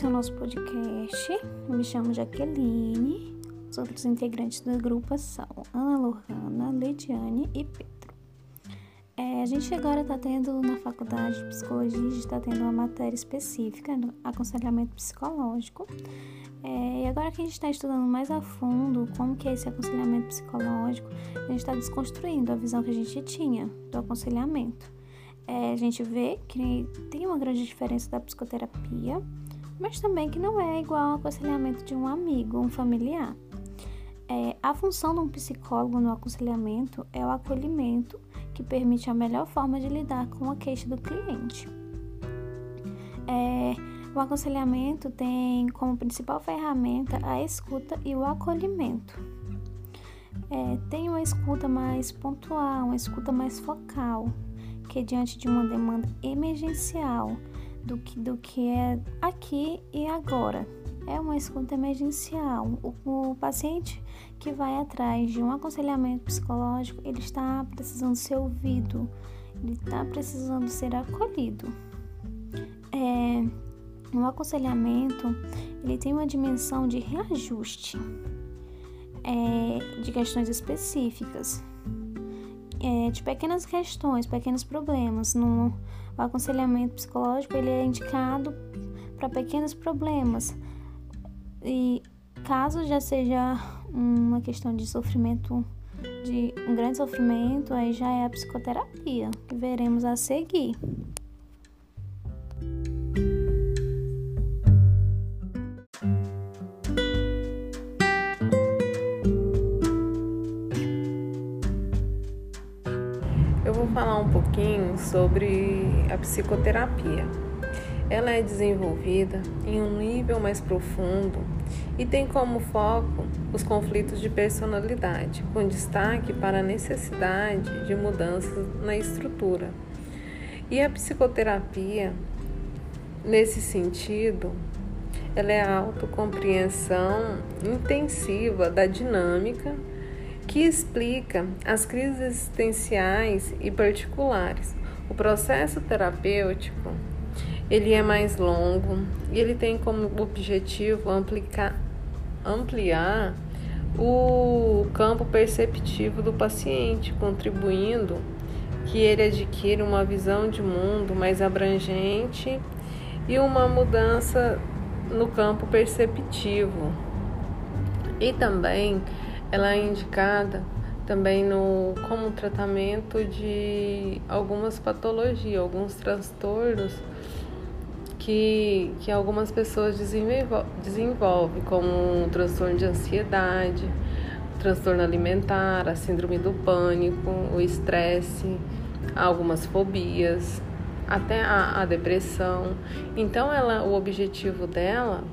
esse é o nosso podcast. Eu me chamo Jaqueline. Os outros integrantes do grupo são Ana Lohana, Lediane e Pedro. É, a gente agora está tendo na faculdade de psicologia, a gente está tendo uma matéria específica, aconselhamento psicológico. É, e agora que a gente está estudando mais a fundo como que é esse aconselhamento psicológico, a gente está desconstruindo a visão que a gente tinha do aconselhamento é, a gente vê que tem uma grande diferença da psicoterapia, mas também que não é igual ao aconselhamento de um amigo, um familiar. É, a função de um psicólogo no aconselhamento é o acolhimento, que permite a melhor forma de lidar com a queixa do cliente. É, o aconselhamento tem como principal ferramenta a escuta e o acolhimento. É, tem uma escuta mais pontual, uma escuta mais focal, que diante de uma demanda emergencial do que, do que é aqui e agora. É uma escuta emergencial. O, o paciente que vai atrás de um aconselhamento psicológico, ele está precisando ser ouvido, ele está precisando ser acolhido. É, o aconselhamento, ele tem uma dimensão de reajuste é, de questões específicas é, de pequenas questões, pequenos problemas. No aconselhamento psicológico, ele é indicado para pequenos problemas. E caso já seja uma questão de sofrimento, de um grande sofrimento, aí já é a psicoterapia, que veremos a seguir. Falar um pouquinho sobre a psicoterapia. Ela é desenvolvida em um nível mais profundo e tem como foco os conflitos de personalidade, com destaque para a necessidade de mudanças na estrutura. E a psicoterapia, nesse sentido, ela é a autocompreensão intensiva da dinâmica que explica as crises existenciais e particulares. O processo terapêutico ele é mais longo e ele tem como objetivo ampliar, ampliar o campo perceptivo do paciente, contribuindo que ele adquira uma visão de mundo mais abrangente e uma mudança no campo perceptivo. E também ela é indicada também no como tratamento de algumas patologias, alguns transtornos que, que algumas pessoas desenvolvem, desenvolve, como um transtorno de ansiedade, transtorno alimentar, a síndrome do pânico, o estresse, algumas fobias, até a, a depressão. Então, ela, o objetivo dela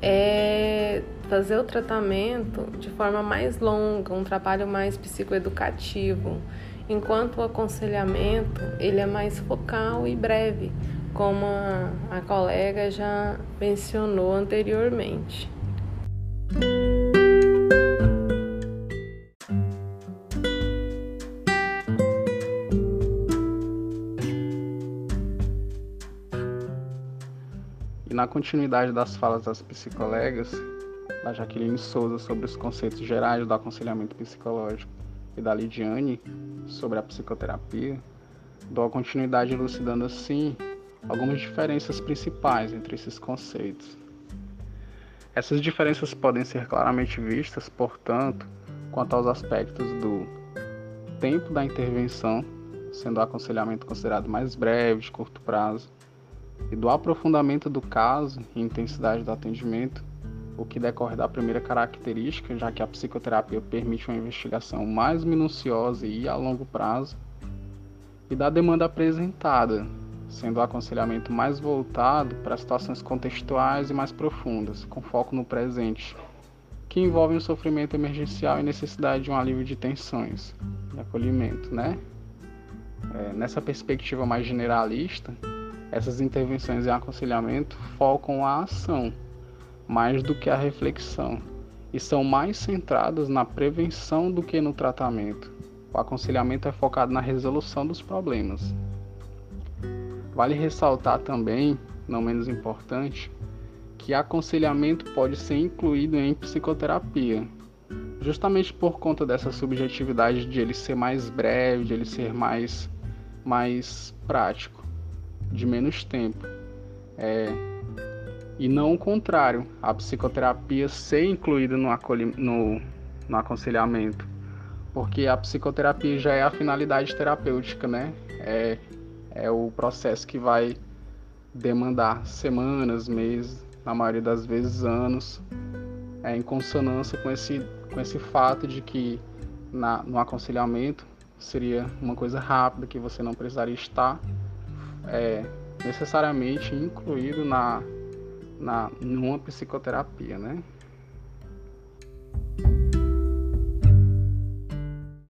é fazer o tratamento de forma mais longa, um trabalho mais psicoeducativo, enquanto o aconselhamento ele é mais focal e breve, como a, a colega já mencionou anteriormente. Na continuidade das falas das psicolegas, da Jaqueline Souza sobre os conceitos gerais do aconselhamento psicológico e da Lidiane sobre a psicoterapia, dou a continuidade elucidando assim algumas diferenças principais entre esses conceitos. Essas diferenças podem ser claramente vistas, portanto, quanto aos aspectos do tempo da intervenção, sendo o aconselhamento considerado mais breve, de curto prazo, e do aprofundamento do caso e intensidade do atendimento, o que decorre da primeira característica, já que a psicoterapia permite uma investigação mais minuciosa e a longo prazo, e da demanda apresentada, sendo o aconselhamento mais voltado para situações contextuais e mais profundas, com foco no presente, que envolvem o sofrimento emergencial e necessidade de um alívio de tensões, de acolhimento, né? É, nessa perspectiva mais generalista, essas intervenções em aconselhamento focam a ação mais do que a reflexão e são mais centradas na prevenção do que no tratamento. O aconselhamento é focado na resolução dos problemas. Vale ressaltar também, não menos importante, que aconselhamento pode ser incluído em psicoterapia, justamente por conta dessa subjetividade de ele ser mais breve, de ele ser mais, mais prático, de menos tempo. É, e não o contrário, a psicoterapia ser incluída no, no, no aconselhamento, porque a psicoterapia já é a finalidade terapêutica, né? É, é o processo que vai demandar semanas, meses, na maioria das vezes anos, é, em consonância com esse, com esse fato de que na, no aconselhamento seria uma coisa rápida, que você não precisaria estar é, necessariamente incluído na, na, numa psicoterapia, né?